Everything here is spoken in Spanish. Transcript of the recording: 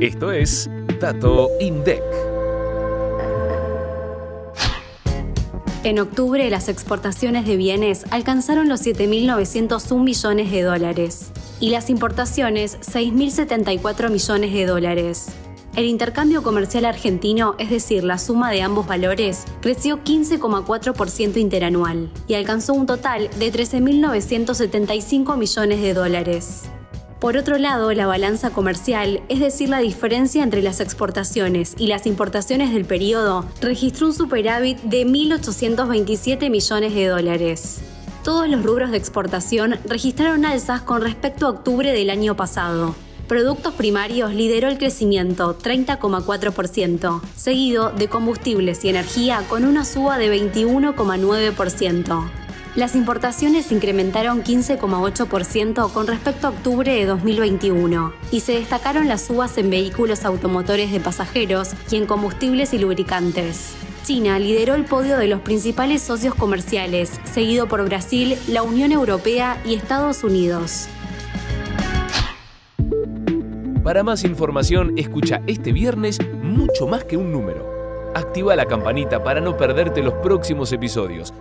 Esto es Dato INDEC. En octubre, las exportaciones de bienes alcanzaron los 7.901 millones de dólares y las importaciones 6.074 millones de dólares. El intercambio comercial argentino, es decir, la suma de ambos valores, creció 15,4% interanual y alcanzó un total de 13.975 millones de dólares. Por otro lado, la balanza comercial, es decir, la diferencia entre las exportaciones y las importaciones del periodo, registró un superávit de 1.827 millones de dólares. Todos los rubros de exportación registraron alzas con respecto a octubre del año pasado. Productos primarios lideró el crecimiento, 30,4%, seguido de combustibles y energía con una suba de 21,9%. Las importaciones incrementaron 15,8% con respecto a octubre de 2021 y se destacaron las subas en vehículos automotores de pasajeros y en combustibles y lubricantes. China lideró el podio de los principales socios comerciales, seguido por Brasil, la Unión Europea y Estados Unidos. Para más información, escucha este viernes mucho más que un número. Activa la campanita para no perderte los próximos episodios